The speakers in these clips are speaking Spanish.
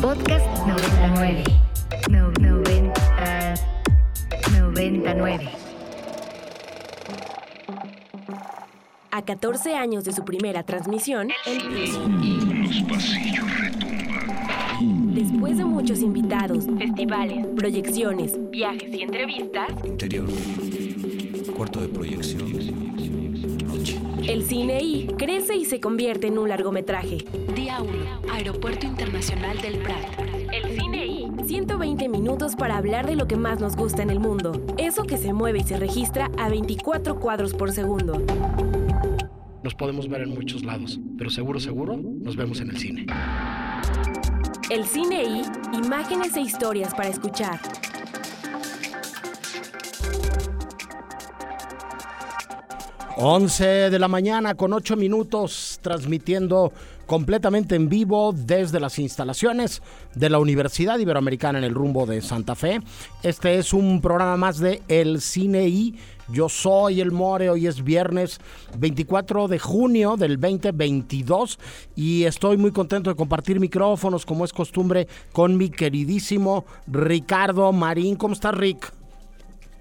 Podcast 99. No, 90, 99. A 14 años de su primera transmisión, el Los pasillos retumban. después de muchos invitados, festivales, proyecciones, viajes y entrevistas, Interior. Cuarto de proyección. Noche. el cine I crece y se convierte en un largometraje. Día 1. Aeropuerto Internacional del Prat. el cine y 120 minutos para hablar de lo que más nos gusta en el mundo. Eso que se mueve y se registra a 24 cuadros por segundo. Nos podemos ver en muchos lados, pero seguro, seguro, nos vemos en el cine. El cine I, imágenes e historias para escuchar. Once de la mañana con 8 minutos, transmitiendo completamente en vivo desde las instalaciones de la Universidad Iberoamericana en el rumbo de Santa Fe. Este es un programa más de El Cine I. Yo soy el More, hoy es viernes 24 de junio del 2022 y estoy muy contento de compartir micrófonos como es costumbre con mi queridísimo Ricardo Marín. ¿Cómo estás Rick?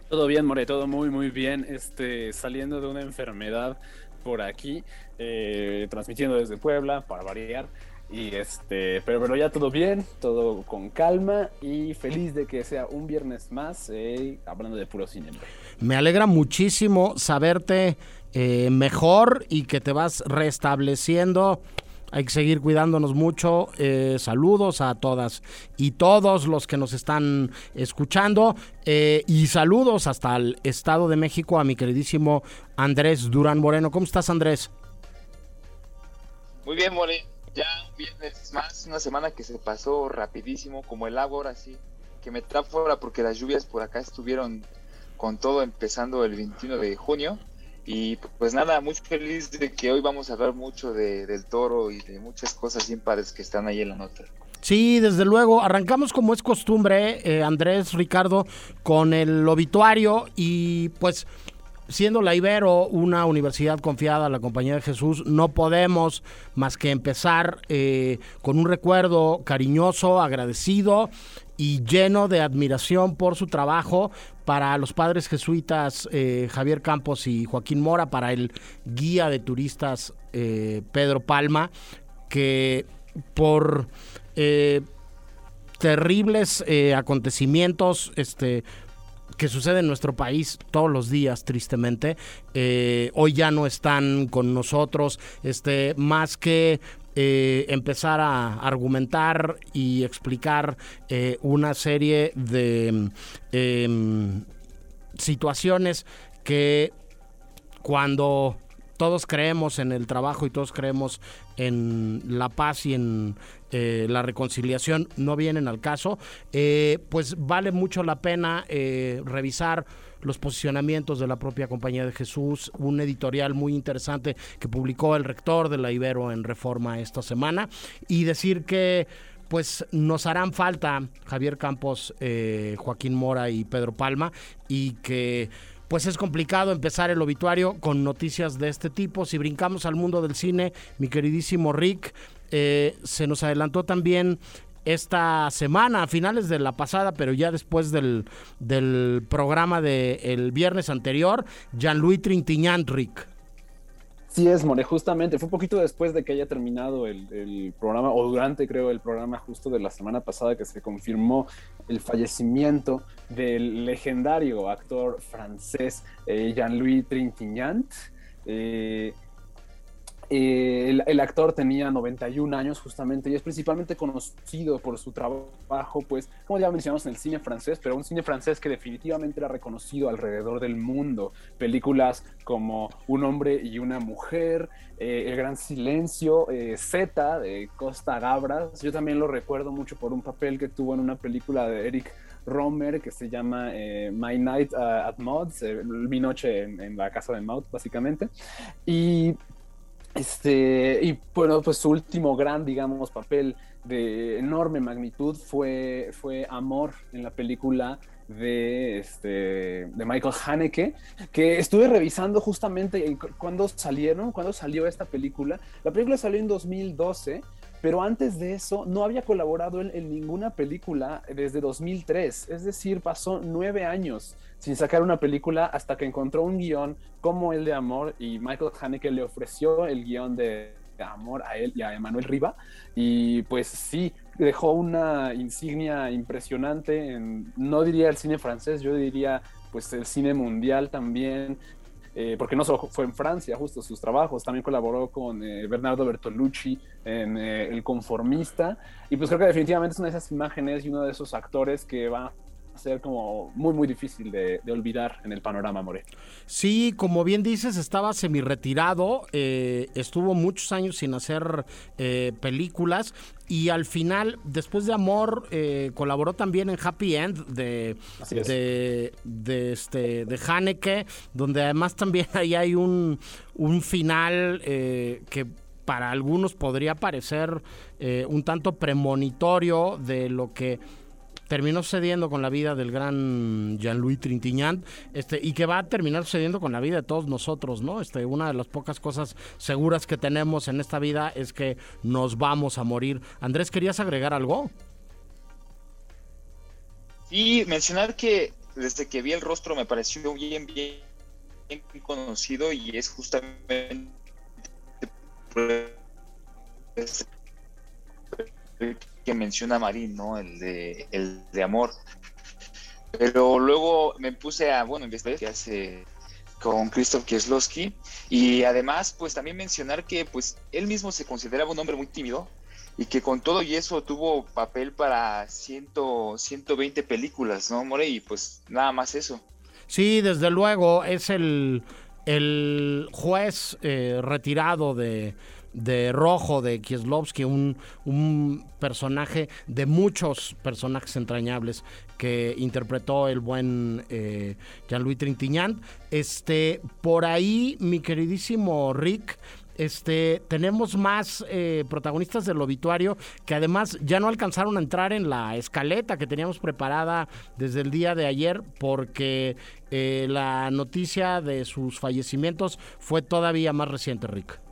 Todo bien, More, todo muy, muy bien. Este, saliendo de una enfermedad por aquí, eh, transmitiendo desde Puebla, para variar. Y este, pero, pero ya todo bien, todo con calma y feliz de que sea un viernes más, eh, hablando de puro cine. Me alegra muchísimo saberte eh, mejor y que te vas restableciendo. Hay que seguir cuidándonos mucho. Eh, saludos a todas y todos los que nos están escuchando. Eh, y saludos hasta el Estado de México a mi queridísimo Andrés Durán Moreno. ¿Cómo estás, Andrés? Muy bien, More. Ya un viernes más, una semana que se pasó rapidísimo, como el agua ahora sí, que me trajo ahora porque las lluvias por acá estuvieron con todo empezando el 21 de junio. Y pues nada, muy feliz de que hoy vamos a hablar mucho de, del toro y de muchas cosas bien padres que están ahí en la nota. Sí, desde luego. Arrancamos como es costumbre, eh, Andrés, Ricardo, con el obituario y pues siendo la Ibero una universidad confiada a la Compañía de Jesús, no podemos más que empezar eh, con un recuerdo cariñoso, agradecido y lleno de admiración por su trabajo para los padres jesuitas eh, Javier Campos y Joaquín Mora, para el guía de turistas eh, Pedro Palma, que por eh, terribles acontecimientos este, que suceden en nuestro país todos los días, tristemente, hoy ya no están con nosotros, este, más que eh, empezar a argumentar y explicar eh, una serie de em, situaciones que cuando todos creemos en el trabajo y todos creemos en la paz y en eh, la reconciliación no vienen al caso, eh, pues vale mucho la pena eh, revisar los posicionamientos de la propia Compañía de Jesús, un editorial muy interesante que publicó el rector de la Ibero en Reforma esta semana y decir que pues nos harán falta Javier Campos, eh, Joaquín Mora y Pedro Palma y que pues es complicado empezar el obituario con noticias de este tipo. Si brincamos al mundo del cine, mi queridísimo Rick, eh, se nos adelantó también esta semana, a finales de la pasada, pero ya después del, del programa del viernes anterior, Jean-Louis Trintignant, Rick. Sí es, More, justamente. Fue un poquito después de que haya terminado el, programa, o durante, creo, el programa justo de la semana pasada que se confirmó el fallecimiento del legendario actor francés eh, Jean-Louis Trintignant. Eh, eh, el, actor tenía 91 años justamente y es principalmente conocido por su trabajo, pues, como ya mencionamos en el cine francés, pero un cine francés que definitivamente era reconocido alrededor del mundo. Películas como Un hombre y una mujer, eh, El gran silencio, eh, Z de Costa Gabras. Yo también lo recuerdo mucho por un papel que tuvo en una película de Eric Romer que se llama eh, My Night at eh, mi noche en, en, la casa de Maud, básicamente. Y este, y bueno, pues su último gran, digamos, papel de enorme magnitud fue, fue Amor en la película de, este, de Michael Haneke, que estuve revisando justamente cuando salieron, cuando salió esta película. La película salió en 2012, pero antes de eso no había colaborado él en ninguna película desde 2003, es decir, pasó nueve años sin sacar una película hasta que encontró un guion como el de Amor y Michael Haneke le ofreció el guion de Amor a él y a Emanuel Riva. Y pues sí, dejó una insignia impresionante no diría el cine francés, yo diría pues el cine mundial también, eh, porque no solo fue en Francia, justo sus trabajos, también colaboró con eh, Bernardo Bertolucci en eh, El Conformista, y pues creo que definitivamente es una de esas imágenes y uno de esos actores que va ser como muy, muy difícil de, de olvidar en el panorama, More. Sí, como bien dices, estaba semi-retirado, eh, estuvo muchos años sin hacer eh, películas y al final, después de Amor, eh, colaboró también en Happy End de, de, de, este, de Haneke, donde además también ahí hay un, un final que para algunos podría parecer un tanto premonitorio de lo que terminó sucediendo con la vida del gran Jean-Louis Trintignant, este, y que va a terminar sucediendo con la vida de todos nosotros, ¿no? Este, una de las pocas cosas seguras que tenemos en esta vida es que nos vamos a morir. Andrés, ¿querías agregar algo? Y mencionar que desde que vi el rostro me pareció bien, bien, conocido y es justamente que menciona Marín, ¿no? El de, el de amor. Pero luego me puse a, bueno, investigar que hace con Krzysztof Kieslowski y además pues también mencionar que pues él mismo se consideraba un hombre muy tímido y que con todo y eso tuvo papel para 100, 120 películas, ¿no, More? Y pues nada más eso. Sí, desde luego, es el, el juez eh, retirado de, de Rojo de Kieslowski, un, un personaje de muchos personajes entrañables que interpretó el buen eh, Jean-Louis Trintignant. Este, por ahí, mi queridísimo Rick, este, tenemos más eh, protagonistas del obituario que además ya no alcanzaron a entrar en la escaleta que teníamos preparada desde el día de ayer porque eh, la noticia de sus fallecimientos fue todavía más reciente, Rick.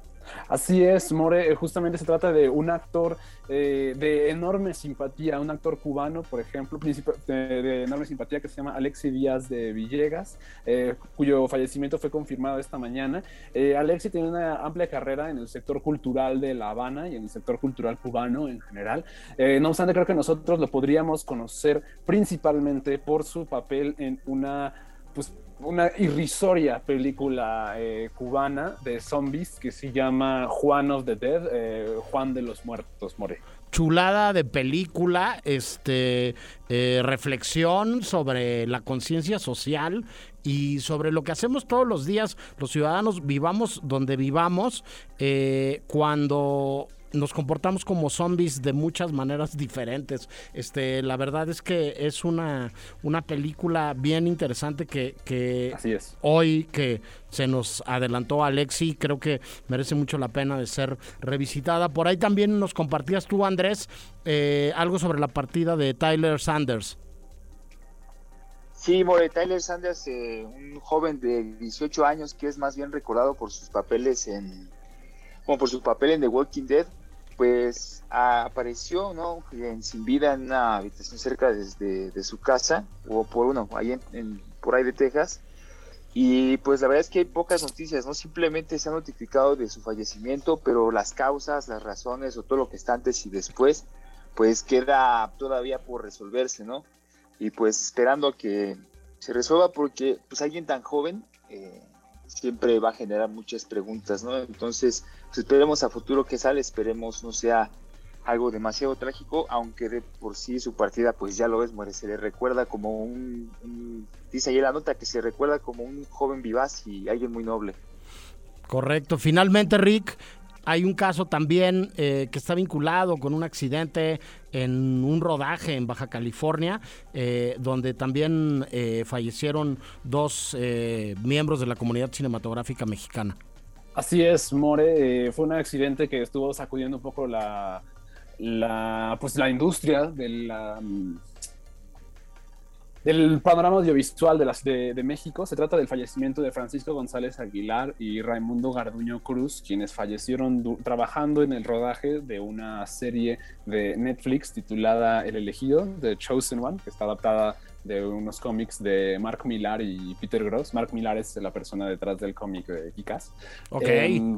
Así es, More, eh, justamente se trata de un actor eh, de enorme simpatía, un actor cubano, por ejemplo, de, de enorme simpatía que se llama Alexi Díaz de Villegas, eh, cuyo fallecimiento fue confirmado esta mañana. Eh, Alexi tiene una amplia carrera en el sector cultural de La Habana y en el sector cultural cubano en general. No obstante, creo que nosotros lo podríamos conocer principalmente por su papel en una pues, una irrisoria película eh, cubana de zombies que se llama Juan of the Dead, eh, Juan de los Muertos, More. chulada de película, este eh, reflexión sobre la conciencia social y sobre lo que hacemos todos los días los ciudadanos vivamos donde vivamos cuando nos comportamos como zombies de muchas maneras diferentes. Este, la verdad es que es una, una película bien interesante que, que Así es. hoy que se nos adelantó Alexi, creo que merece mucho la pena de ser revisitada. Por ahí también nos compartías tú, Andrés, eh, algo sobre la partida de Tyler Sanders. Sí, More, Tyler Sanders, eh, un joven de 18 años que es más bien recordado por sus papeles en, como por su papel en The Walking Dead, pues apareció, ¿no? En, sin vida en una habitación cerca de, de- su casa, o por uno, ahí en- por ahí de Texas. Y pues la verdad es que hay pocas noticias, ¿no? Simplemente se ha notificado de su fallecimiento, pero las causas, las razones o todo lo que está antes y después, pues queda todavía por resolverse, ¿no? Y pues esperando a que se resuelva porque pues alguien tan joven eh, siempre va a generar muchas preguntas, ¿no? Entonces, pues, esperemos a futuro que sale, esperemos no sea algo demasiado trágico, aunque de por sí su partida, pues ya lo ves, muere, se le recuerda como un, un- dice ahí la nota que se recuerda como un joven vivaz y alguien muy noble. Correcto. Finalmente, Rick, hay un caso también eh, que está vinculado con un accidente en un rodaje en Baja California, eh, donde también eh, fallecieron dos eh, miembros de la comunidad cinematográfica mexicana. Así es, More. fue un accidente que estuvo sacudiendo un poco la, la, pues, la industria de la, mm, del panorama audiovisual de, las, de, de, México. Se trata del fallecimiento de Francisco González Aguilar y Raimundo Garduño Cruz, quienes fallecieron trabajando en el rodaje de una serie de Netflix titulada El elegido, The Chosen One, que está adaptada de unos cómics de Mark Millar y Peter Gross. Mark Millar es la persona detrás del cómic de Kikas. Ok. Eh,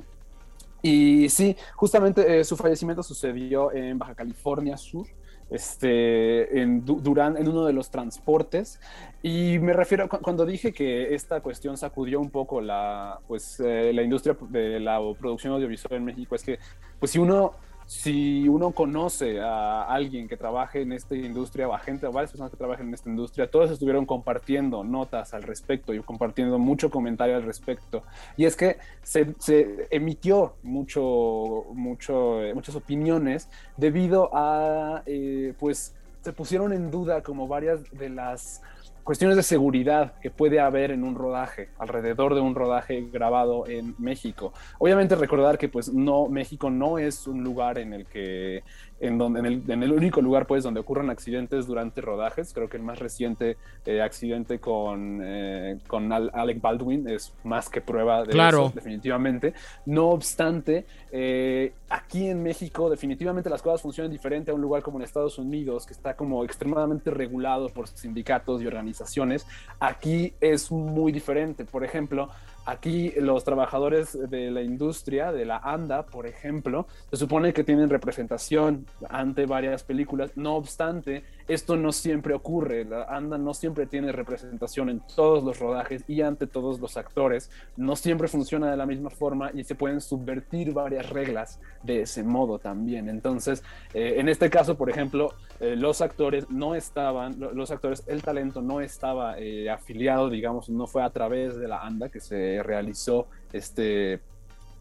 y sí, justamente eh, su fallecimiento sucedió en Baja California Sur, este, en, en uno de los transportes. Y me refiero, cuando dije que esta cuestión sacudió un poco la, pues, eh, la industria de la producción audiovisual en México, es que pues, si uno si uno conoce a alguien que trabaje en esta industria o a gente o varias personas que trabajen en esta industria, todos estuvieron compartiendo notas al respecto y compartiendo mucho comentario al respecto. Y es que se, se emitió mucho, mucho, eh, muchas opiniones debido a, eh, pues, se pusieron en duda como varias de las cuestiones de seguridad que puede haber en un rodaje, alrededor de un rodaje grabado en México. Obviamente recordar que pues no, México no es un lugar en el que en, donde, en, el, en el único lugar pues donde ocurran accidentes durante rodajes. Creo que el más reciente eh, accidente con, eh, con Alec Baldwin es más que prueba de claro. eso, definitivamente. No obstante, eh, aquí en México definitivamente las cosas funcionan diferente a un lugar como en Estados Unidos, que está como extremadamente regulado por sindicatos y organizaciones. Aquí es muy diferente. Por ejemplo, Aquí los trabajadores de la industria, de la ANDA, por ejemplo, se supone que tienen representación ante varias películas. No obstante, esto no siempre ocurre. La ANDA no siempre tiene representación en todos los rodajes y ante todos los actores. No siempre funciona de la misma forma y se pueden subvertir varias reglas de ese modo también. Entonces, eh, en este caso, por ejemplo, eh, los actores no estaban, los actores, el talento no estaba eh, afiliado, digamos, no fue a través de la ANDA que se realizó este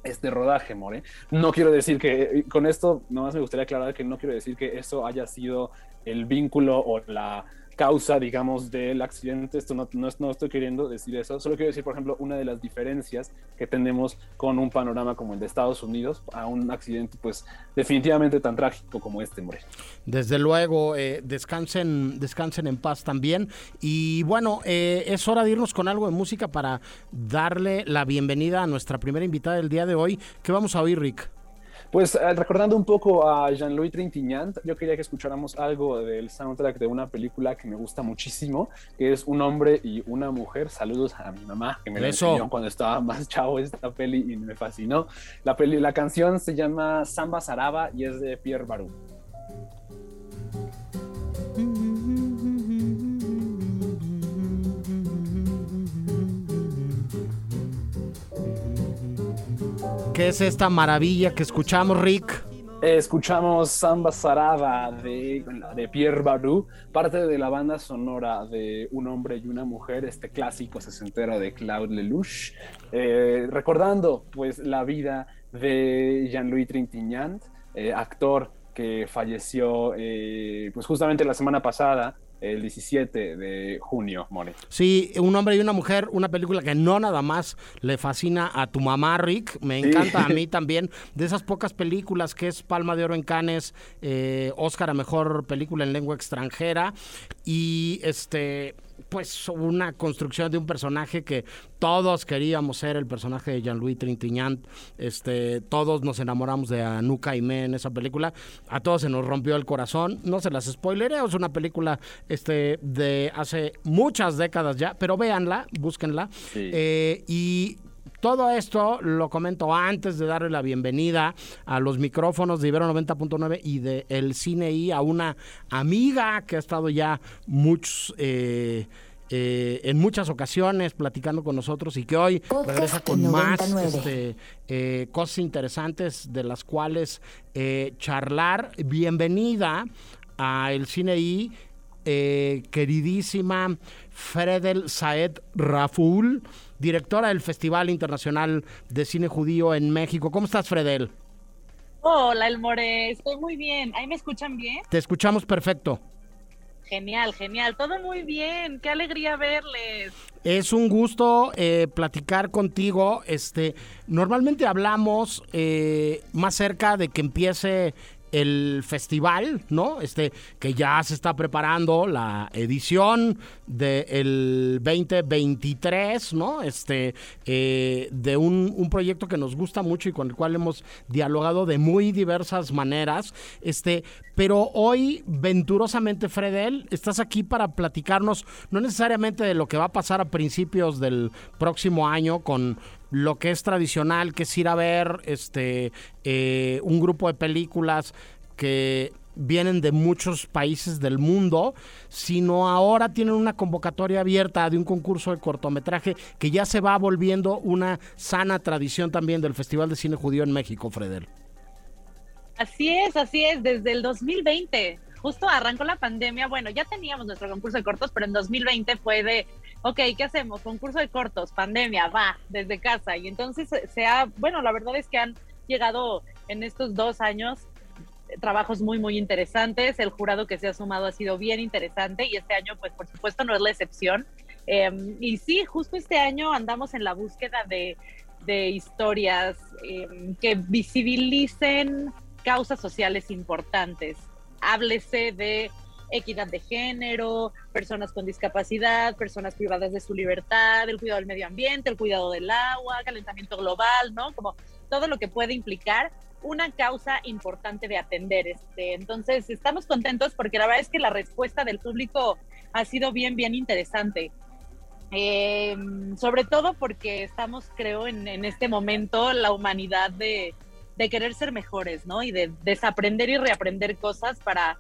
este rodaje, More. No quiero decir que, con esto, nomás me gustaría aclarar que no quiero decir que eso haya sido el vínculo o la causa, digamos, del accidente. Esto no, no, no, estoy queriendo decir eso. Solo quiero decir, por ejemplo, una de las diferencias que tenemos con un panorama como el de Estados Unidos a un accidente, pues, definitivamente tan trágico como este, hombre. Desde luego, eh, descansen, descansen en paz también. Y bueno, eh, es hora de irnos con algo de música para darle la bienvenida a nuestra primera invitada del día de hoy. ¿Qué vamos a oír, Rick? Pues eh, recordando un poco a Jean-Louis Trintignant, yo quería que escucháramos algo del soundtrack de una película que me gusta muchísimo, que es Un hombre y una mujer. Saludos a mi mamá, que me la enseñó cuando estaba más chavo esta peli y me fascinó. La, peli, la canción se llama Samba Saraba y es de Pierre Barou. ¿Qué es esta maravilla que escuchamos, Rick? Escuchamos Samba Sarada de, de, Pierre Barou, parte de la banda sonora de Un hombre y una mujer, este clásico sesentero de Claude Lelouch, eh, recordando pues la vida de Jean-Louis Trintignant, eh, actor que falleció eh, pues justamente la semana pasada el 17 de junio, Moni. Sí, Un hombre y una mujer, una película que no nada más le fascina a tu mamá, Rick, me encanta sí. a mí también, de esas pocas películas que es Palma de Oro en Cannes, eh, Oscar a Mejor Película en Lengua Extranjera, y este pues una construcción de un personaje que todos queríamos ser el personaje de Jean-Louis Trintignant, este, todos nos enamoramos de Anuka Ime en esa película, a todos se nos rompió el corazón, no se las spoileré, es una película este, de hace muchas décadas ya, pero véanla, búsquenla, sí. eh, y todo esto lo comento antes de darle la bienvenida a los micrófonos de Ibero 90.9 y de El Cine I a una amiga que ha estado ya muchos, eh, eh, en muchas ocasiones platicando con nosotros y que hoy Podcast regresa con 99. más este, eh, cosas interesantes de las cuales eh, charlar. Bienvenida a El Cine I, queridísima Fredel Saed Raful, directora del Festival Internacional de Cine Judío en México. ¿Cómo estás, Fredel? Hola, El More, estoy muy bien. ¿Ahí me escuchan bien? Te escuchamos perfecto. Genial, genial, todo muy bien. Qué alegría verles. Es un gusto eh, platicar contigo. Este, normalmente hablamos eh, más cerca de que empiece el festival, ¿no? Este, que ya se está preparando la edición del 2023, ¿no? Este, eh, de un, un, proyecto que nos gusta mucho y con el cual hemos dialogado de muy diversas maneras. Este, pero hoy, venturosamente, Fredel, estás aquí para platicarnos, no necesariamente de lo que va a pasar a principios del próximo año con lo que es tradicional, que es ir a ver este eh, un grupo de películas que vienen de muchos países del mundo, sino ahora tienen una convocatoria abierta de un concurso de cortometraje que ya se va volviendo una sana tradición también del Festival de Cine Judío en México, Fredel. Así es, así es, desde el 2020. Justo arrancó la pandemia. Bueno, ya teníamos nuestro concurso de cortos, pero en 2020 fue de, ok, ¿qué hacemos? Concurso de cortos, pandemia, va, desde casa. Y entonces se ha, bueno, la verdad es que han llegado en estos dos años trabajos muy, muy interesantes. El jurado que se ha sumado ha sido bien interesante y este año, pues por supuesto, no es la excepción. Em, y sí, justo este año andamos en la búsqueda de, de historias em, que visibilicen causas sociales importantes. Háblese de equidad de género, personas con discapacidad, personas privadas de su libertad, el cuidado del medio ambiente, el cuidado del agua, calentamiento global, ¿no? Como todo lo que puede implicar una causa importante de atender. Este, entonces, estamos contentos porque la verdad es que la respuesta del público ha sido bien, bien interesante. Em, sobre todo porque estamos, creo, en, en este momento la humanidad de, de, querer ser mejores, ¿no? Y de desaprender y reaprender cosas para,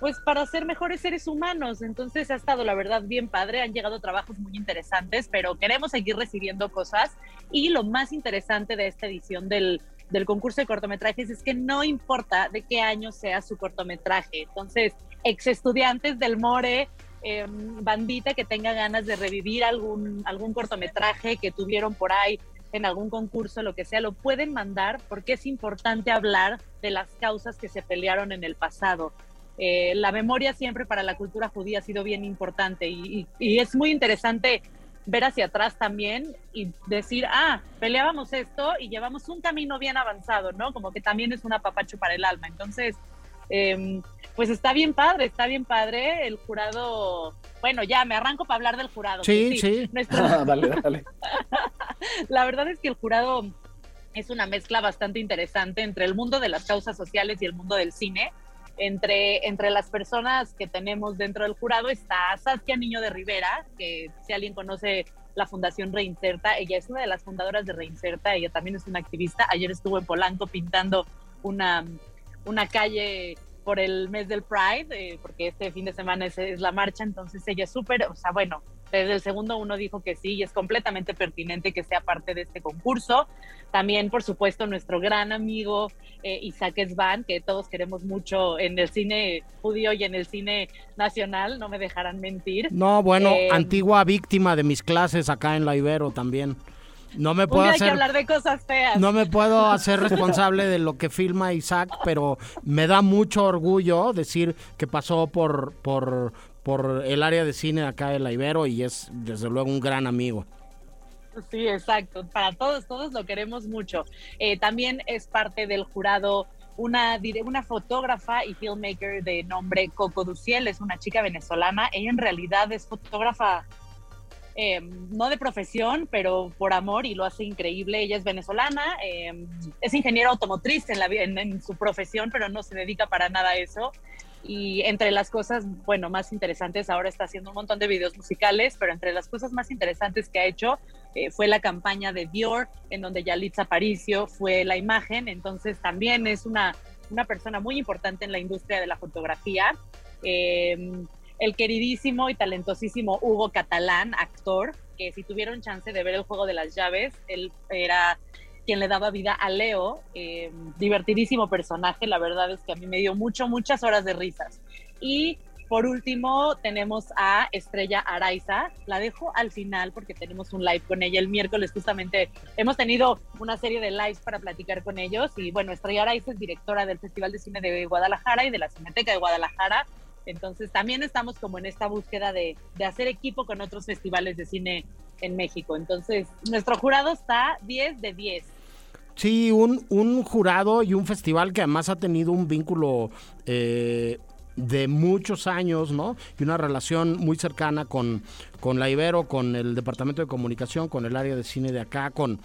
pues, para ser mejores seres humanos. Entonces ha estado, la verdad, bien padre. Han llegado trabajos muy interesantes, pero queremos seguir recibiendo cosas. Y lo más interesante de esta edición del del concurso de cortometrajes es que no importa de qué año sea su cortometraje. Entonces, ex estudiantes del More, em, bandita que tenga ganas de revivir algún, algún cortometraje que tuvieron por ahí en algún concurso, lo que sea, lo pueden mandar porque es importante hablar de las causas que se pelearon en el pasado. Eh, la memoria siempre para la cultura judía ha sido bien importante y, es muy interesante ver hacia atrás también y decir, ah, peleábamos esto y llevamos un camino bien avanzado, ¿no? Como que también es un apapacho para el alma. Entonces, em, pues está bien padre, está bien padre. El jurado, bueno, ya me arranco para hablar del jurado. Sí, sí. dale, dale. La verdad es que el jurado es una mezcla bastante interesante entre el mundo de las causas sociales y el mundo del cine entre, entre las personas que tenemos dentro del jurado está Saskia Niño de Rivera, que si alguien conoce la Fundación Reinserta, ella es una de las fundadoras de Reinserta, ella también es una activista, ayer estuvo en Polanco pintando una, una calle por el mes del Pride, eh, porque este fin de semana es, es la marcha, entonces ella es súper, o sea, bueno, desde el segundo uno dijo que sí y es completamente pertinente que sea parte de este concurso. También, por supuesto, nuestro gran amigo eh, Isaac Svan, que todos queremos mucho en el cine judío y en el cine nacional, no me dejarán mentir. No, bueno, eh, antigua víctima de mis clases acá en la Ibero también. No me puedo hacer, hablar de cosas feas. No me puedo hacer responsable de lo que filma Isaac, pero me da mucho orgullo decir que pasó por, por, por el área de cine acá de la Ibero y es desde luego un gran amigo. Sí, exacto. Para todos, todos lo queremos mucho. Eh, también es parte del jurado una, una fotógrafa y filmmaker de nombre Coco Duciel, es una chica venezolana. Ella en realidad es fotógrafa eh, no de profesión, pero por amor y lo hace increíble. Ella es venezolana, eh, es ingeniera automotriz en, la, en, su profesión, pero no se dedica para nada a eso. Y entre las cosas, bueno, más interesantes, ahora está haciendo un montón de videos musicales, pero entre las cosas más interesantes que ha hecho eh, fue la campaña de Dior, en donde Yalitza Aparicio fue la imagen. Entonces también es una, una persona muy importante en la industria de la fotografía. Eh, el queridísimo y talentosísimo Hugo Catalán, actor, que si tuvieron chance de ver el juego de las llaves, él era quien le daba vida a Leo, eh, divertidísimo personaje, la verdad es que a mí me dio mucho, muchas horas de risas. Y por último tenemos a Estrella Araiza, la dejo al final porque tenemos un live con ella el miércoles, justamente hemos tenido una serie de lives para platicar con ellos y bueno, Estrella Araiza es directora del Festival de Cine de Guadalajara y de la Cineteca de Guadalajara, entonces también estamos como en esta búsqueda de, de, hacer equipo con otros festivales de cine en México. Entonces nuestro jurado está 10 de 10. Sí, un, un jurado y un festival que además ha tenido un vínculo eh, de muchos años, ¿no? Y una relación muy cercana con, con la Ibero, con el Departamento de Comunicación, con el área de cine de acá, con,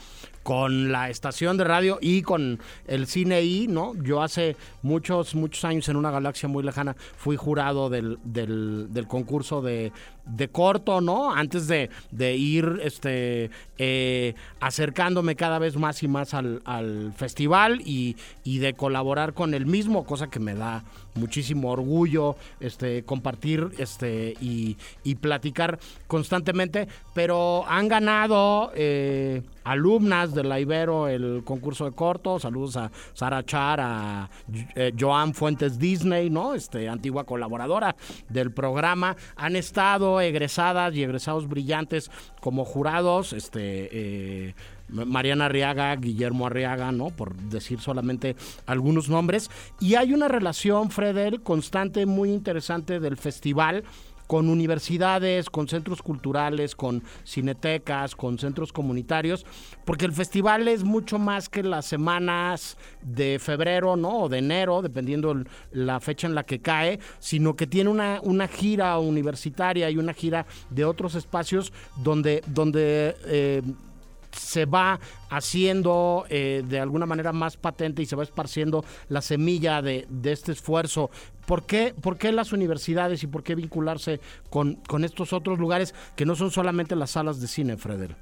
con la estación de radio y con el cine I, ¿no? Yo hace muchos, muchos años en una galaxia muy lejana fui jurado del, del, concurso de, de corto, ¿no? Antes de, de ir este, eh, acercándome cada vez más y más al, al festival y, y, de colaborar con el mismo, cosa que me da muchísimo orgullo este, compartir este, y, y platicar constantemente, pero han ganado eh, alumnas de la Ibero el concurso de corto. Saludos a Sara Char, a eh, Joan Fuentes Disney, ¿no? Este, antigua colaboradora del programa. Han estado egresadas y egresados brillantes como jurados, este, eh, Mariana Arriaga, Guillermo Arriaga, ¿no? Por decir solamente algunos nombres. Y hay una relación, Fredel, constante, muy interesante del festival con universidades, con centros culturales, con cinetecas, con centros comunitarios, porque el festival es mucho más que las semanas de febrero, ¿no? O de enero, dependiendo la fecha en la que cae, sino que tiene una, una gira universitaria y una gira de otros espacios donde, donde eh, se va haciendo eh, de alguna manera más patente y se va esparciendo la semilla de, de este esfuerzo. ¿Por qué, ¿Por qué, las universidades y por qué vincularse con, con, estos otros lugares que no son solamente las salas de cine, Freder?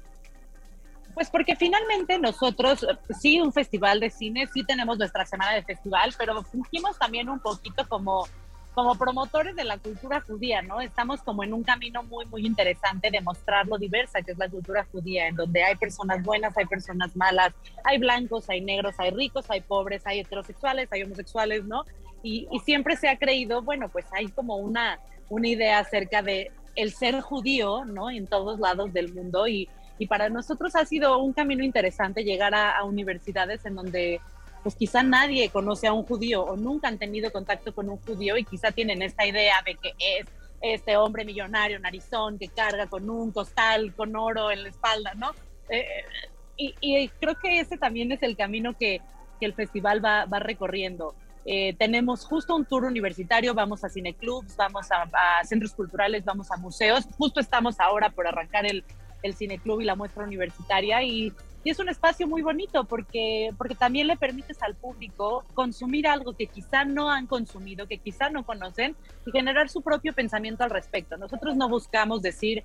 Pues porque finalmente nosotros, sí, un festival de cine, sí tenemos nuestra semana de festival, pero fungimos también un poquito como como promotores de la cultura judía, ¿no? Estamos como en un camino muy, muy interesante de mostrar lo diversa que es la cultura judía, en donde hay personas buenas, hay personas malas, hay blancos, hay negros, hay ricos, hay pobres, hay heterosexuales, hay homosexuales, ¿no? Y, y siempre se ha creído, bueno, pues hay como una, una idea acerca de el ser judío, ¿no? En todos lados del mundo y, y para nosotros ha sido un camino interesante llegar a, a universidades en donde pues quizá nadie conoce a un judío o nunca han tenido contacto con un judío y quizá tienen esta idea de que es este hombre millonario, narizón, que carga con un costal con oro en la espalda, ¿no? Eh, y, creo que ese también es el camino que, que el festival va, va recorriendo. Eh, tenemos justo un tour universitario, vamos a cineclubs, vamos a, a, centros culturales, vamos a museos. Justo estamos ahora por arrancar el, el cineclub y la muestra universitaria y y es un espacio muy bonito porque, porque también le permites al público consumir algo que quizá no han consumido, que quizá no conocen y generar su propio pensamiento al respecto. Nosotros no buscamos decir,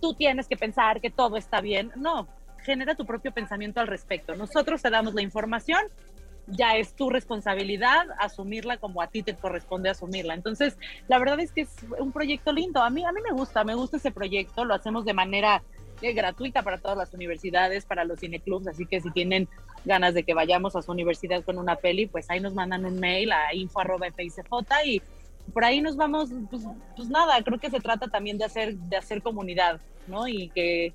tú tienes que pensar que todo está bien. No, genera tu propio pensamiento al respecto. Nosotros te damos la información, ya es tu responsabilidad asumirla como a ti te corresponde asumirla. Entonces, la verdad es que es un proyecto lindo. A mí, a mí me gusta, me gusta ese proyecto. Lo hacemos de manera eh, gratuita para todas las universidades, para los cineclubs, así que si tienen ganas de que vayamos a su universidad con una peli, pues ahí nos mandan un mail a info.fizj y por ahí nos vamos, pues, pues, nada, creo que se trata también de hacer, de hacer comunidad, ¿no? Y que,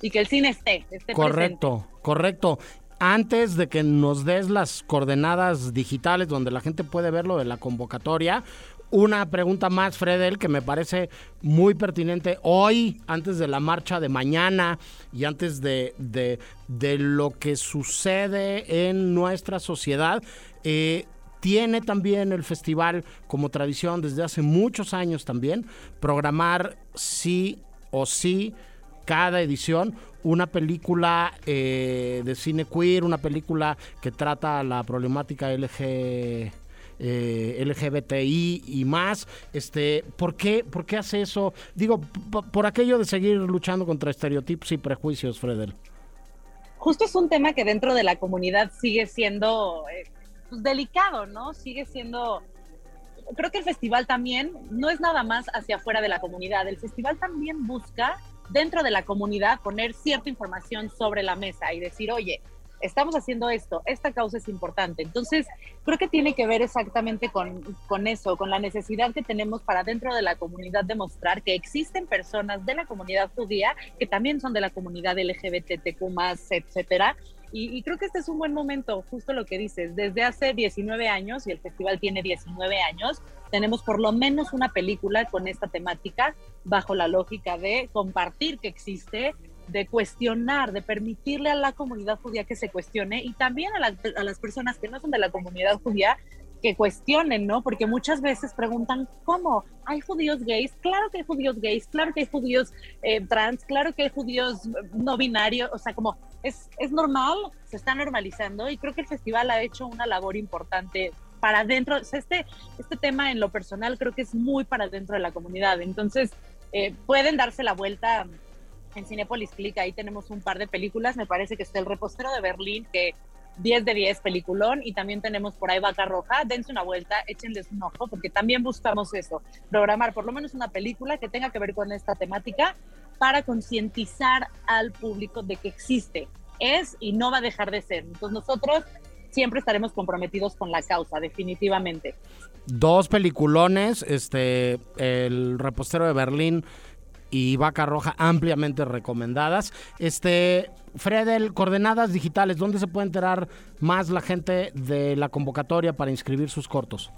y que el cine esté, esté Correcto, presente. correcto antes de que nos des las coordenadas digitales donde la gente puede ver lo de la convocatoria, una pregunta más, Fredel, que me parece muy pertinente hoy, antes de la marcha de mañana y antes de, de, lo que sucede en nuestra sociedad. Eh, tiene también el festival como tradición desde hace muchos años también programar sí o sí cada edición una película eh, de cine queer, una película que trata la problemática LG, eh, LGBTI y más. Este, ¿por qué, ¿Por qué hace eso? Digo, por aquello de seguir luchando contra estereotipos y prejuicios, Fredel. Justo es un tema que dentro de la comunidad sigue siendo eh, pues, delicado, ¿no? Sigue siendo creo que el festival también no es nada más hacia afuera de la comunidad, el festival también busca dentro de la comunidad poner cierta información sobre la mesa y decir, oye, estamos haciendo esto, esta causa es importante. Entonces, creo que tiene que ver exactamente con, con, eso, con la necesidad que tenemos para dentro de la comunidad demostrar que existen personas de la comunidad judía que también son de la comunidad LGBTQ, etcétera. Y, y, creo que este es un buen momento, justo lo que dices. Desde hace 19 años, y el festival tiene 19 años, tenemos por lo menos una película con esta temática bajo la lógica de compartir que existe, de cuestionar, de permitirle a la comunidad judía que se cuestione y también a, la- a las personas que no son de la comunidad judía que cuestionen, ¿no? Porque muchas veces preguntan, ¿cómo? ¿Hay judíos gays? Claro que hay judíos gays, claro que hay judíos eh, trans, claro que hay judíos eh, no binarios, o sea, como es, es normal, se está normalizando y creo que el festival ha hecho una labor importante para adentro, o sea, este, este tema en lo personal creo que es muy para dentro de la comunidad, entonces eh, pueden darse la vuelta en Cinepolis Click, ahí tenemos un par de películas, me parece que está El Repostero de Berlín, que 10 de 10 peliculón, y también tenemos por ahí Vaca Roja, dense una vuelta, échenles un ojo, porque también buscamos eso, programar por lo menos una película que tenga que ver con esta temática para concientizar al público de que existe, es y no va a dejar de ser. Entonces nosotros siempre estaremos comprometidos con la causa, definitivamente. Dos peliculones, este, El repostero de Berlín y Vaca Roja, ampliamente recomendadas. Este, Fredel, coordenadas digitales, ¿dónde se puede enterar más la gente de la convocatoria para inscribir sus cortos?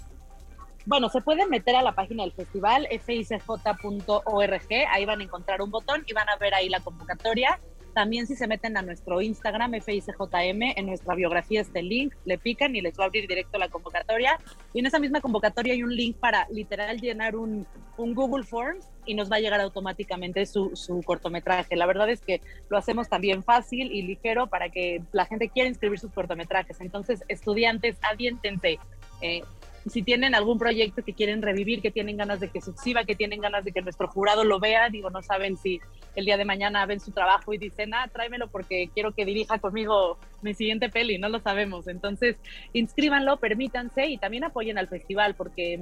Bueno, se pueden meter a la página del festival, ficj.org, ahí van a encontrar un botón y van a ver ahí la convocatoria. También si se meten a nuestro Instagram, FICJM, en nuestra biografía está el link, le pican y les va a abrir directo la convocatoria. Y en esa misma convocatoria hay un link para literal llenar un, un Google Forms y nos va a llegar automáticamente su, su cortometraje. La verdad es que lo hacemos también fácil y ligero para que la gente quiera inscribir sus cortometrajes. Entonces, estudiantes, aviéntense. Eh, si tienen algún proyecto que quieren revivir, que tienen ganas de que se exhiba, que tienen ganas de que nuestro jurado lo vea, digo, no saben si el día de mañana ven su trabajo y dicen, ah, tráemelo porque quiero que dirija conmigo mi siguiente peli, no lo sabemos. Entonces, inscríbanlo, permítanse y también apoyen al festival porque,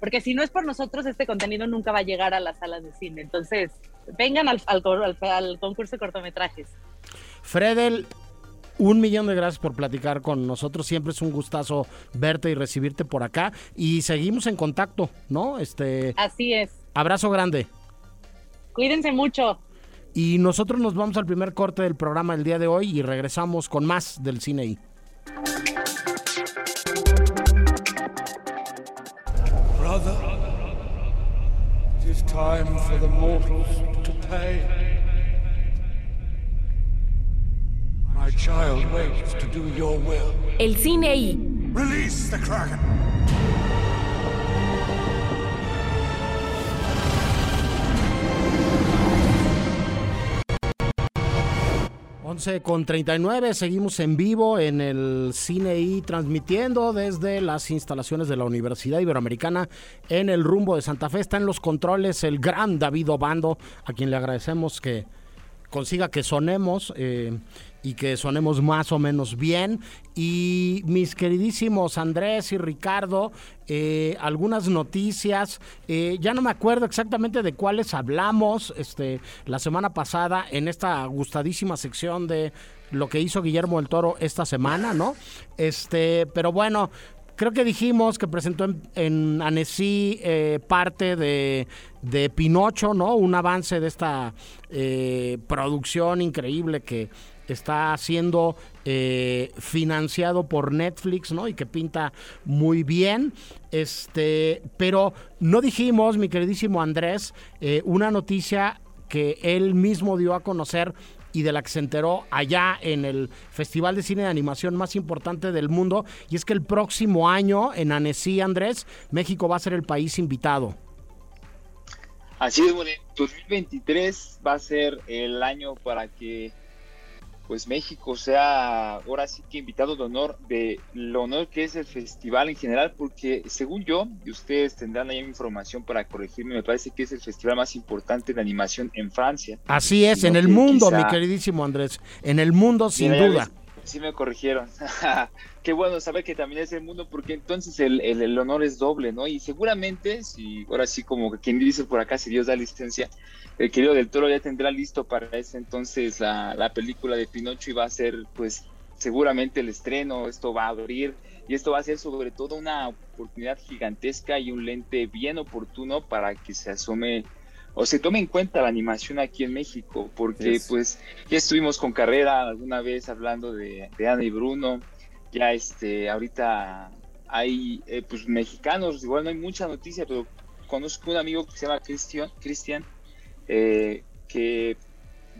porque si no es por nosotros, este contenido nunca va a llegar a las salas de cine. Entonces, vengan al, al, al, al concurso de cortometrajes. Fredel, un millón de gracias por platicar con nosotros. Siempre es un gustazo verte y recibirte por acá. Y seguimos en contacto, ¿no? Este. Así es. Abrazo grande. Cuídense mucho. Y nosotros nos vamos al primer corte del programa el día de hoy y regresamos con más del cine I. Brother, it is time for the mortals to pay. El cine I. Release the Kraken. 11 con 39, seguimos en vivo en el Cine I transmitiendo desde las instalaciones de la Universidad Iberoamericana en el rumbo de Santa Fe. Está en los controles el gran David Obando, a quien le agradecemos que consiga que sonemos eh, y que sonemos más o menos bien. Y mis queridísimos Andrés y Ricardo, eh, algunas noticias. Eh, ya no me acuerdo exactamente de cuáles hablamos este, la semana pasada en esta gustadísima sección de lo que hizo Guillermo del Toro esta semana, ¿no? Este, pero bueno, creo que dijimos que presentó en, en Annecy eh, parte de, de, Pinocho, ¿no? Un avance de esta eh, producción increíble que está siendo eh, financiado por Netflix, ¿no? Y que pinta muy bien. Este, pero no dijimos, mi queridísimo Andrés, eh, una noticia que él mismo dio a conocer y de la que se enteró allá en el Festival de Cine de Animación más importante del mundo. Y es que el próximo año en Annecy, Andrés, México va a ser el país invitado. Así es, bueno, 2023 va a ser el año para que pues México sea ahora sí que invitado de honor de lo honor que es el festival en general, porque según yo, y ustedes tendrán ahí información para corregirme, me parece que es el festival más importante de animación en Francia. Así es, en el mundo, quizá... mi queridísimo Andrés, en el mundo sin Mira, duda. Ves, sí me corrigieron. Qué bueno saber que también es el mundo, porque entonces el, el, el, honor es doble, ¿no? Y seguramente, si ahora sí como quien dice por acá, si Dios da licencia, el querido del Toro ya tendrá listo para ese entonces la, la película de Pinocho y va a ser pues seguramente el estreno, esto va a abrir y esto va a ser sobre todo una oportunidad gigantesca y un lente bien oportuno para que se asome o se tome en cuenta la animación aquí en México, porque yes. pues ya estuvimos con carrera alguna vez hablando de, de Ana y Bruno, ya este ahorita hay eh, pues mexicanos, igual no hay mucha noticia, pero conozco un amigo que se llama Cristian, Cristian eh, que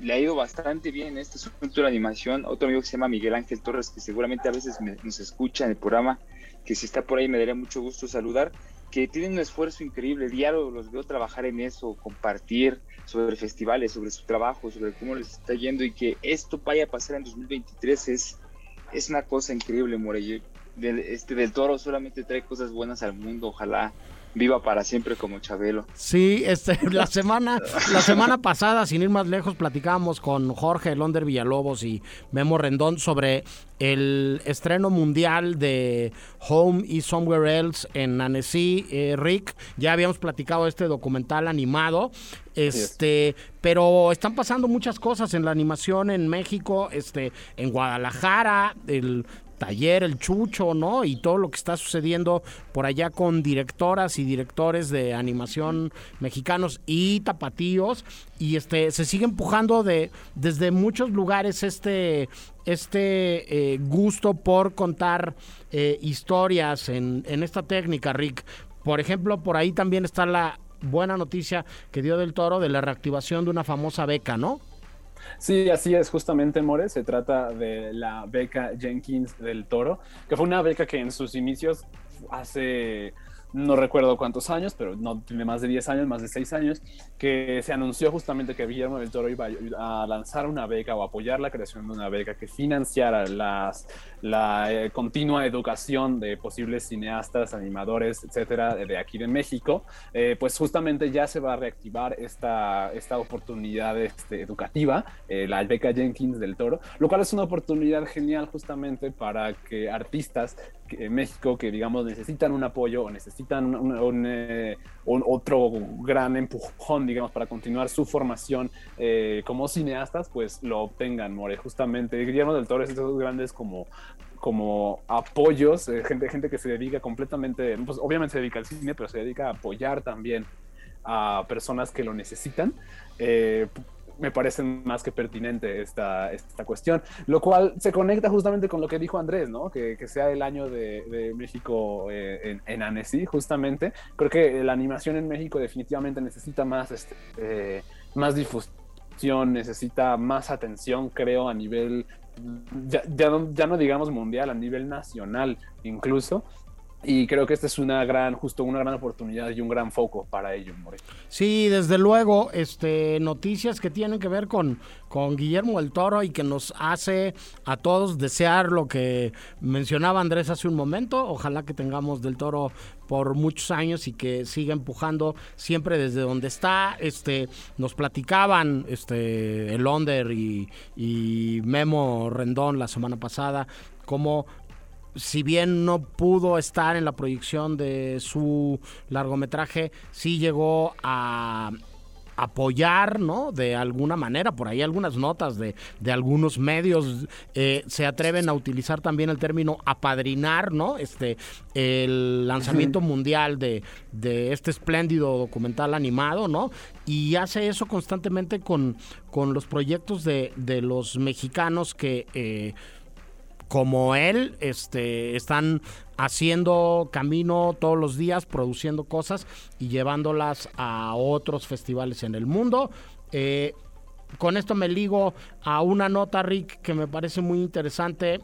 le ha ido bastante bien en este asunto de animación. Otro amigo que se llama Miguel Ángel Torres, que seguramente a veces nos escucha en el programa, que si está por ahí me daría mucho gusto saludar, que tienen un esfuerzo increíble. Diario los veo trabajar en eso, compartir sobre festivales, sobre su trabajo, sobre cómo les está yendo y que esto vaya a pasar en 2023 es, es una cosa increíble, Morello. Del, este del Toro solamente trae cosas buenas al mundo. Ojalá viva para siempre como Chabelo. Sí, este, la semana, la semana pasada, sin ir más lejos, platicábamos con Jorge Londer Villalobos y Memo Rendón sobre el estreno mundial de Home y Somewhere Else en Annecy, eh, Rick. Ya habíamos platicado este documental animado. Este, pero están pasando muchas cosas en la animación en México, este, en Guadalajara, el taller El Chucho, ¿no? Y todo lo que está sucediendo por allá con directoras y directores de animación mexicanos y tapatíos. Y este se sigue empujando de desde muchos lugares este este eh, gusto por contar eh, historias en, en esta técnica, Rick. Por ejemplo, por ahí también está la buena noticia que dio del Toro de la reactivación de una famosa beca, ¿no? Sí, así es, justamente, More. Se trata de la beca Jenkins del Toro, que fue una beca que en sus inicios, hace no recuerdo cuántos años, pero no tiene más de 10 años, más de 6 años, que se anunció justamente que Guillermo del Toro iba a lanzar una beca o apoyar la creación de una beca que financiara las, la eh, continua educación de posibles cineastas, animadores, etcétera, de, aquí de México. Eh, pues justamente ya se va a reactivar esta, esta oportunidad este, educativa, eh, la beca Jenkins del Toro, lo cual es una oportunidad genial justamente para que artistas en México que digamos necesitan un apoyo o necesitan un, otro gran empujón, digamos, para continuar su formación como cineastas, pues lo obtengan, More. Justamente Guillermo del Toro es de esos grandes como como apoyos, eh, gente, gente que se dedica completamente, pues obviamente se dedica al cine, pero se dedica a apoyar también a personas que lo necesitan. Eh, me parece más que pertinente esta, esta cuestión, lo cual se conecta justamente con lo que dijo Andrés, ¿no? Que, que sea el año de, de México eh, en, en Annecy, justamente. Creo que la animación en México definitivamente necesita más, este, eh, más difusión, necesita más atención, creo, a nivel, ya, ya, no, ya no digamos mundial, a nivel nacional incluso. Y creo que esta es una gran, justo una gran oportunidad y un gran foco para ello, More. Sí, desde luego, este, noticias que tienen que ver con, con Guillermo del Toro y que nos hace a todos desear lo que mencionaba Andrés hace un momento. Ojalá que tengamos del Toro por muchos años y que siga empujando siempre desde donde está. Este, nos platicaban este, el Onder y, y Memo Rendón la semana pasada cómo si bien no pudo estar en la proyección de su largometraje, sí llegó a apoyar, ¿no? De alguna manera, por ahí algunas notas de, de algunos medios eh, se atreven a utilizar también el término apadrinar, ¿no? Este, el lanzamiento mundial de, de este espléndido documental animado, ¿no? Y hace eso constantemente con, con los proyectos de, de los mexicanos que... Eh, como él, este, están haciendo camino todos los días, produciendo cosas y llevándolas a otros festivales en el mundo. Eh, con esto me ligo a una nota, Rick, que me parece muy interesante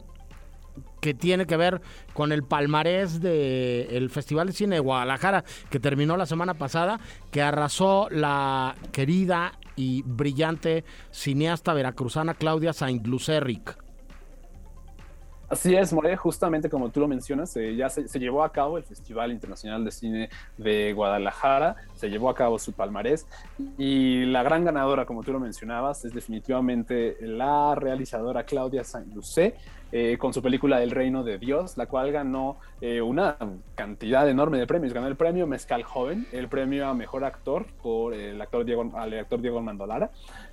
que tiene que ver con el palmarés del Festival de Cine de Guadalajara que terminó la semana pasada, que arrasó la querida y brillante cineasta veracruzana Claudia Saint-Lucerric. Así es, More, justamente como tú lo mencionas, eh, ya se, llevó a cabo el Festival Internacional de Cine de Guadalajara, se llevó a cabo su palmarés y la gran ganadora, como tú lo mencionabas, es definitivamente la realizadora Claudia Saint-Lucé, eh, con su película El Reino de Dios, la cual ganó eh, una cantidad enorme de premios. Ganó el premio Mezcal Joven, el premio a Mejor Actor por el actor Diego, al actor Diego Mandolara,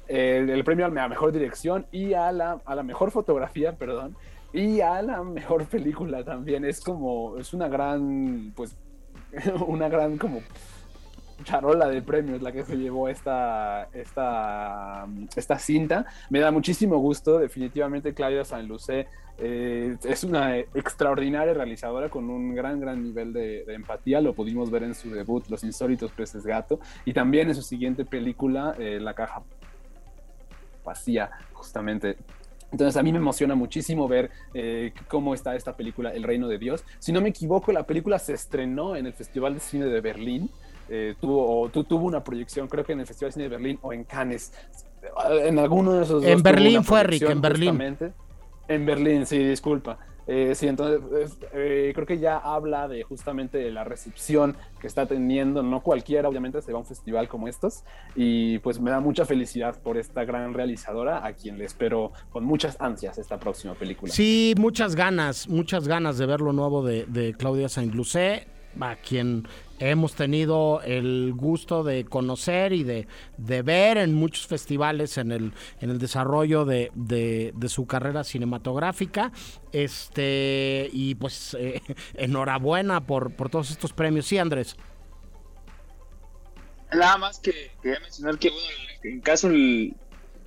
el, el premio a Mejor Dirección y a la, a la Mejor Fotografía, perdón, y a la mejor película también. Es como, es una gran, pues, una gran como charola de premios la que se llevó esta, esta, esta cinta. Me da muchísimo gusto, definitivamente Claudia San Lucé eh, es una extraordinaria realizadora con un gran, gran nivel de, empatía. Lo pudimos ver en su debut, Los Insólitos Peces Gato, y también en su siguiente película, eh, La Caja Hidropesía, justamente. Entonces a mí me emociona muchísimo ver eh, cómo está esta película, El Reino de Dios. Si no me equivoco, la película se estrenó en el Festival de Cine de Berlín. Eh, tuvo, o, tu- tuvo una proyección, creo que en el Festival de Cine de Berlín o en Cannes. En alguno de esos En dos Berlín fue, Rick, en Berlín. En Berlín, sí, disculpa. Eh, sí, entonces eh, creo que ya habla de justamente de la recepción que está teniendo, no cualquiera, obviamente, se va a un festival como estos, y pues me da mucha felicidad por esta gran realizadora, a quien le espero con muchas ansias esta próxima película. Sí, muchas ganas, muchas ganas de ver lo nuevo de, Claudia Saint-Lucé, a quien hemos tenido el gusto de conocer y de, de ver en muchos festivales en el, en el desarrollo de, de- su carrera cinematográfica. Este, y pues eh, enhorabuena por, por todos estos premios. Sí, Andrés. Nada más que quería mencionar que, en caso el,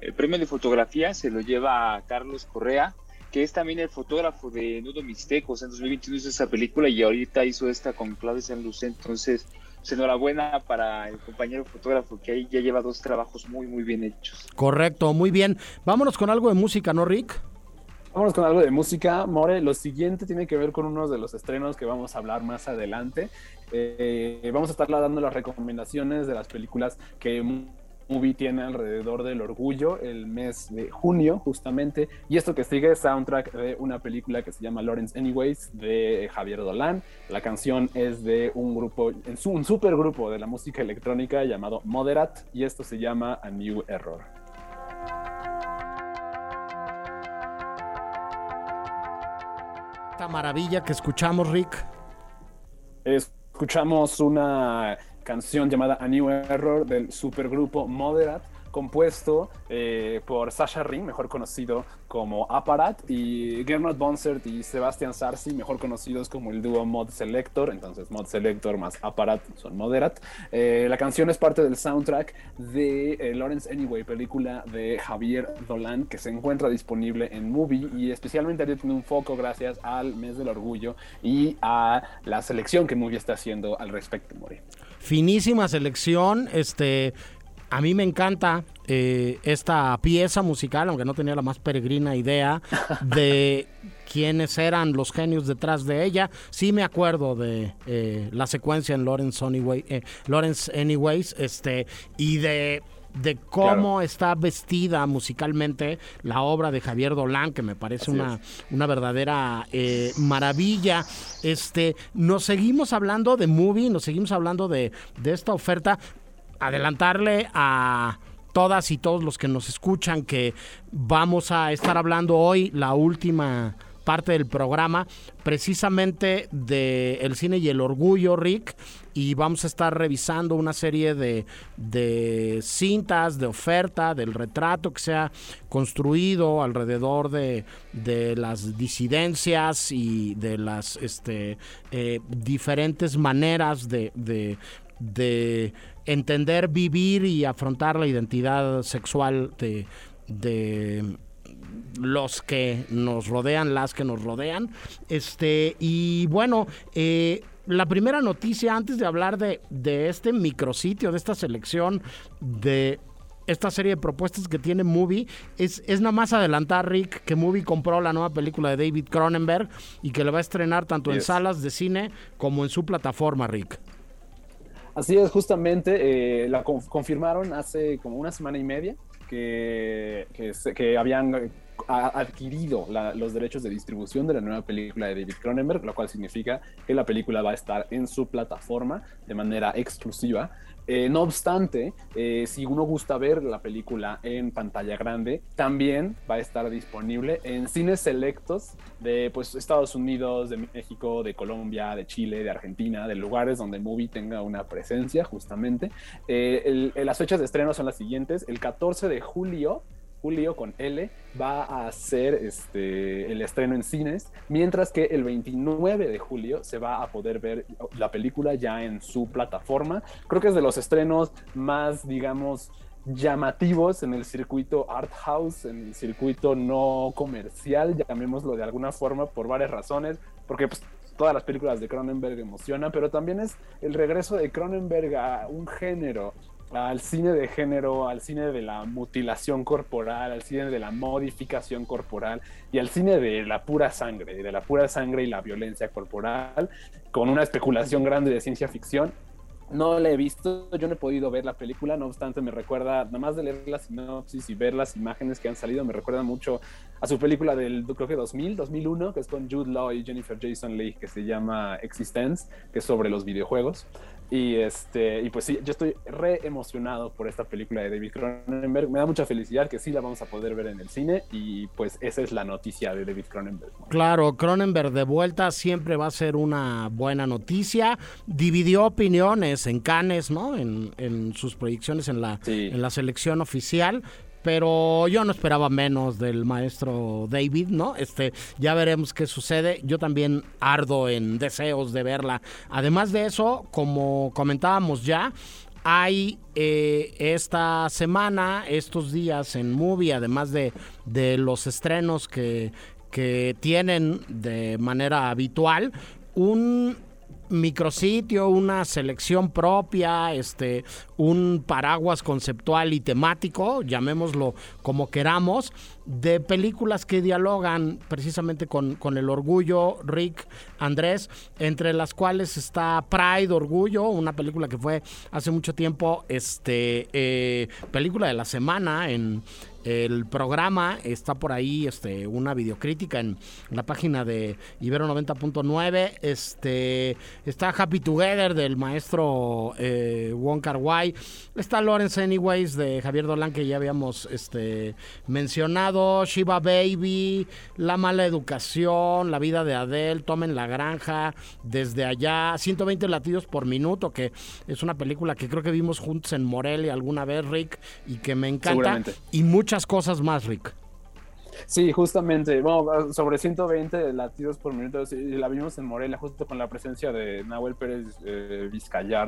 el premio de fotografía se lo lleva a Carlos Correa, que es también el fotógrafo de Nudo Mixtecos. En 2021 hizo esa película y ahorita hizo esta con Claudia San Lucé. Entonces, pues, enhorabuena para el compañero fotógrafo que ahí ya lleva dos trabajos muy, muy bien hechos. Correcto, muy bien. Vámonos con algo de música, ¿no, Rick? Vámonos con algo de música. More, lo siguiente tiene que ver con uno de los estrenos que vamos a hablar más adelante. Eh, vamos a estar dando las recomendaciones de las películas que Movie tiene alrededor del orgullo el mes de junio, justamente. Y esto que sigue es soundtrack de una película que se llama Lawrence Anyways de Javier Dolan. La canción es de un grupo, un super grupo de la música electrónica llamado Moderat. Y esto se llama A New Error. Esta maravilla que escuchamos, Rick. Escuchamos una canción llamada A New Error del supergrupo Moderat, compuesto eh, por Sasha Ring, mejor conocido como Aparat, y Gernot Bonsert y Sebastian Sarsi, mejor conocidos como el dúo Mod Selector. Entonces, Mod Selector más Aparat son Moderat. Eh, la canción es parte del soundtrack de eh, Lawrence Anyway, película de Javier Dolan, que se encuentra disponible en Movie y especialmente tiene un foco gracias al mes del orgullo y a la selección que Movie está haciendo al respecto, Mori. Finísima selección, este... A mí me encanta eh, esta pieza musical, aunque no tenía la más peregrina idea de quiénes eran los genios detrás de ella. Sí me acuerdo de eh, la secuencia en Lawrence, Anyway, eh, Lawrence Anyways, este, y de de cómo Claro. está vestida musicalmente la obra de Javier Dolan, que me parece una, una verdadera eh, maravilla. Este, nos seguimos hablando de movie, nos seguimos hablando de, de esta oferta. Adelantarle a todas y todos los que nos escuchan que vamos a estar hablando hoy la última parte del programa precisamente de el cine y el orgullo Rick y vamos a estar revisando una serie de, de cintas de oferta del retrato que se ha construido alrededor de, de las disidencias y de las este, eh, diferentes maneras de, de de entender, vivir y afrontar la identidad sexual de, de los que nos rodean, las que nos rodean. Este, y bueno, eh, la primera noticia antes de hablar de, de este micrositio, de esta selección de esta serie de propuestas que tiene Movie es, es nada más adelantar, Rick, que Movie compró la nueva película de David Cronenberg y que la va a estrenar tanto en salas de cine como en su plataforma, Rick. Así es, justamente eh, la conf- confirmaron hace como una semana y media que, que, que habían eh, adquirido la- los derechos de distribución de la nueva película de David Cronenberg, lo cual significa que la película va a estar en su plataforma de manera exclusiva. Eh, no obstante, eh, si uno gusta ver la película en pantalla grande, también va a estar disponible en cines selectos de pues, Estados Unidos, de México, de Colombia, de Chile, de Argentina, de lugares donde Movie tenga una presencia justamente. Eh, las fechas de estreno son las siguientes. El 14 de julio Julio con L va a ser este, el estreno en cines, mientras que el 29 de julio se va a poder ver la película ya en su plataforma. Creo que es de los estrenos más, digamos, llamativos en el circuito art house, en el circuito no comercial, llamémoslo de alguna forma, por varias razones, porque pues, todas las películas de Cronenberg emocionan, pero también es el regreso de Cronenberg a un género al cine de género, al cine de la mutilación corporal, al cine de la modificación corporal y al cine de la pura sangre, de la pura sangre y la violencia corporal, con una especulación grande de ciencia ficción. No la he visto, yo no he podido ver la película, no obstante me recuerda, nada más de leer la sinopsis y ver las imágenes que han salido, me recuerda mucho a su película del, creo que 2000, 2001, que es con Jude Law y Jennifer Jason Leigh, que se llama Existence, que es sobre los videojuegos. Y, este, y pues sí, yo estoy re emocionado por esta película de David Cronenberg. Me da mucha felicidad que sí la vamos a poder ver en el cine y pues esa es la noticia de David Cronenberg. Claro, Cronenberg de vuelta siempre va a ser una buena noticia. Dividió opiniones en Cannes, ¿no? En, en sus proyecciones en la, en la selección oficial pero yo no esperaba menos del maestro David, ¿no? Este, ya veremos qué sucede. Yo también ardo en deseos de verla. Además de eso, como comentábamos ya, hay eh, esta semana, estos días en Movie, además de, de los estrenos que, que tienen de manera habitual, un micrositio, una selección propia, este, un paraguas conceptual y temático, llamémoslo como queramos, de películas que dialogan precisamente con, con el orgullo, Rick, Andrés, entre las cuales está Pride, Orgullo, una película que fue hace mucho tiempo, este, eh, película de la semana en, el programa está por ahí, este, una videocrítica en la página de Ibero 90.9. Este, está Happy Together del maestro eh, Wong Kar Wai. Está Lawrence Anyways de Javier Dolan que ya habíamos este, mencionado. Shiva Baby, La mala educación, La vida de Adele, Tomen la granja, desde allá, 120 latidos por minuto, que es una película que creo que vimos juntos en Morelia alguna vez, Rick, y que me encanta. Y muchas cosas más, Rick. Sí, justamente, bueno, sobre 120 latidos por minuto, la vimos en Morelia justo con la presencia de Nahuel Pérez eh,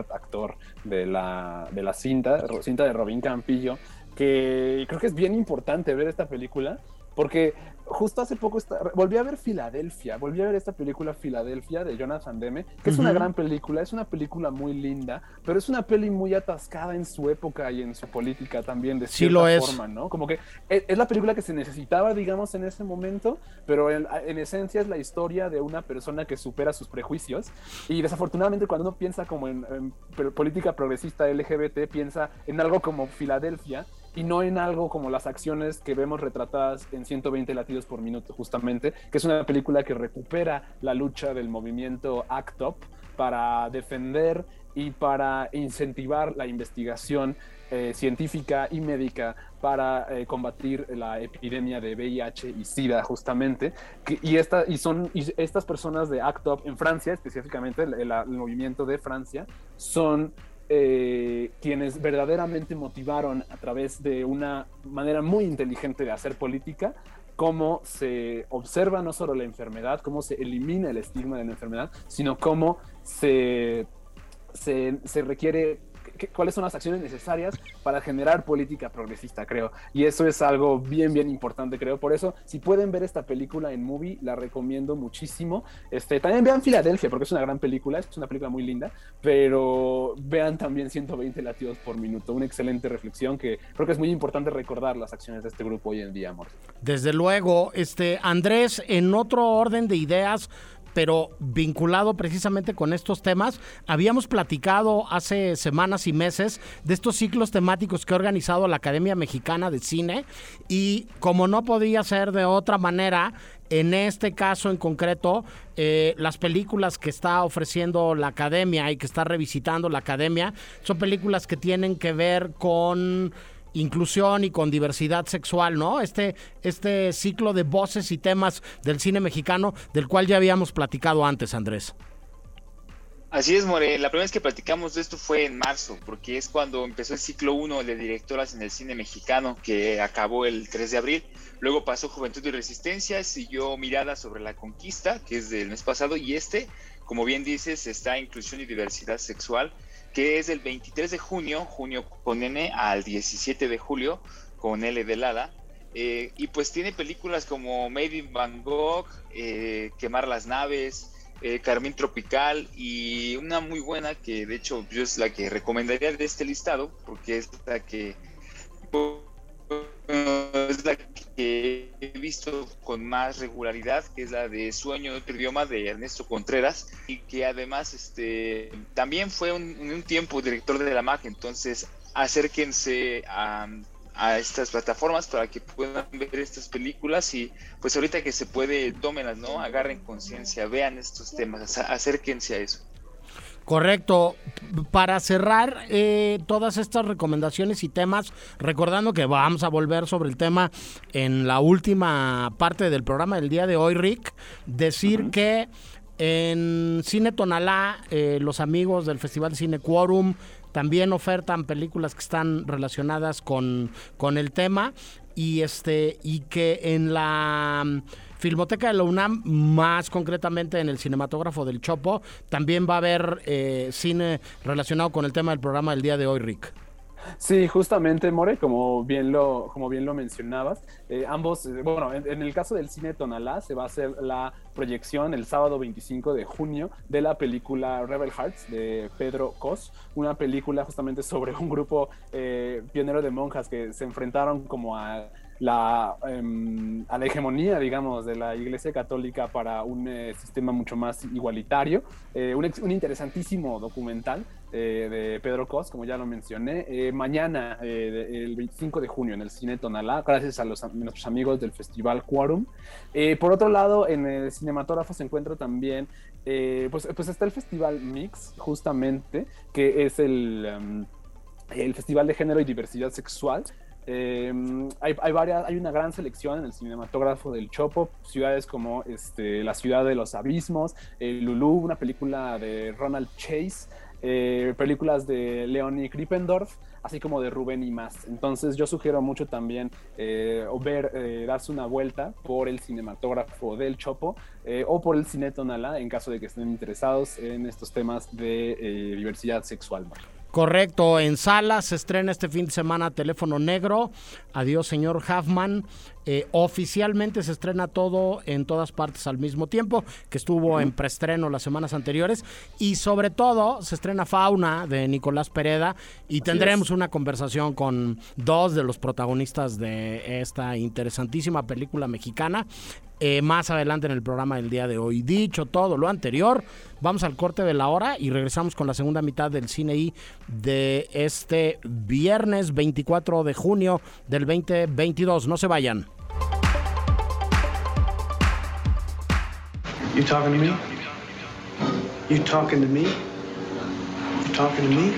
actor de la, de la cinta, cinta de Robin Campillo, que creo que es bien importante ver esta película, porque justo hace poco volví a ver Filadelfia, volví a ver esta película Filadelfia de Jonathan Demme, que es una gran película, es una película muy linda, pero es una peli muy atascada en su época y en su política también de cierta lo es. forma, ¿no? Como que e, es, la película que se necesitaba, digamos, en ese momento, pero en, esencia es la historia de una persona que supera sus prejuicios y desafortunadamente cuando uno piensa como en, en política progresista LGBT, piensa en algo como Filadelfia y no en algo como las acciones que vemos retratadas en 120 latidos por minuto, justamente, que es una película que recupera la lucha del movimiento ACT UP para defender y para incentivar la investigación eh, científica y médica para eh, combatir la epidemia de VIH y SIDA justamente y, esta, y son estas personas de ACT UP en Francia específicamente el, el movimiento de Francia son eh, quienes verdaderamente motivaron a través de una manera muy inteligente de hacer política cómo se observa no solo la enfermedad, cómo se elimina el estigma de la enfermedad, sino cómo se, se, se requiere cuáles son las acciones necesarias para generar política progresista, creo. Y eso es algo bien, bien importante, creo. Por eso, si pueden ver esta película en movie, la recomiendo muchísimo. Este, también vean Filadelfia, porque es una gran película, es una película muy linda, pero vean también 120 latidos por minuto, una excelente reflexión que creo que es muy importante recordar las acciones de este grupo hoy en día, amor. Desde luego, este Andrés, en otro orden de ideas, pero vinculado precisamente con estos temas. Habíamos platicado hace semanas y meses de estos ciclos temáticos que ha organizado la Academia Mexicana de Cine y como no podía ser de otra manera, en este caso en concreto, eh, las películas que está ofreciendo la academia y que está revisitando la academia son películas que tienen que ver con inclusión y con diversidad sexual, ¿no? Este, este ciclo de voces y temas del cine mexicano del cual ya habíamos platicado antes, Andrés. Así es, More. La primera vez que platicamos de esto fue en marzo, porque es cuando empezó el ciclo 1 de directoras en el cine mexicano, que acabó el 3 de abril. Luego pasó Juventud y Resistencia, siguió Mirada sobre la Conquista, que es del mes pasado, y este, como bien dices, está Inclusión y Diversidad Sexual, que es del 23 de junio, junio con N, al 17 de julio con L de Lada. Eh, y pues tiene películas como Made in Bangkok, eh, Quemar las naves, eh, Carmín Tropical y una muy buena que de hecho yo es la que recomendaría de este listado porque es la que es la que he visto con más regularidad, que es la de Sueño de otro idioma de Ernesto Contreras, y que además este, también fue un, en un tiempo director de la MAG, entonces acérquense a, a estas plataformas para que puedan ver estas películas y pues ahorita que se puede, tómenlas, ¿no? Agarren conciencia, vean estos temas, acérquense a eso. Correcto. Para cerrar eh, todas estas recomendaciones y temas, recordando que vamos a volver sobre el tema en la última parte del programa del día de hoy, Rick, decir que en Cine Tonalá, eh, los amigos del Festival Cine Quorum también ofertan películas que están relacionadas con, con el tema y este y que en la Filmoteca de la UNAM, más concretamente en el cinematógrafo del Chopo, también va a haber eh, cine relacionado con el tema del programa del día de hoy, Rick. Sí, justamente, More, como bien lo, como bien lo mencionabas, eh, ambos, eh, bueno, en, el caso del cine Tonalá se va a hacer la proyección el sábado 25 de junio de la película Rebel Hearts de Pedro Cos, una película justamente sobre un grupo pionero de monjas que se enfrentaron como a la, em, a la hegemonía, digamos, de la Iglesia Católica para un eh, sistema mucho más igualitario. Eh, un, interesantísimo documental eh, de Pedro Cos, como ya lo mencioné, mañana, el 25 de junio, en el Cine Tonalá, gracias a, nuestros amigos del Festival Quorum. por otro lado, en el cinematógrafo se encuentra también, pues, pues está el Festival Mix, justamente, que es el, em, el Festival de Género y Diversidad Sexual. Eh, hay, hay, varias, hay una gran selección en el cinematógrafo del Chopo, ciudades como este, La Ciudad de los Abismos, el Lulú, una película de Ronald Chase, eh, películas de Leonie Krippendorf, así como de Rubén y más. Entonces yo sugiero mucho también eh, ver, eh, darse una vuelta por el cinematógrafo del Chopo eh, o por el Cine Tonala en caso de que estén interesados en estos temas de eh, diversidad sexual. Correcto, en salas se estrena este fin de semana Teléfono Negro. Adiós, señor Huffman. Eh, oficialmente se estrena todo en todas partes al mismo tiempo, que estuvo en preestreno las semanas anteriores. Y sobre todo se estrena Fauna de Nicolás Pereda y tendremos una conversación con dos de los protagonistas de esta interesantísima película mexicana. Eh, más adelante en el programa del día de hoy. Dicho todo lo anterior, vamos al corte de la hora y regresamos con la segunda mitad del cine I de este viernes 24 de junio del 2022. No se vayan. You talking to me? You talking to me? You talking to me?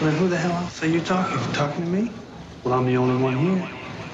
Well, who the hell else are you talking? You talking to me? Well, I'm the only one here.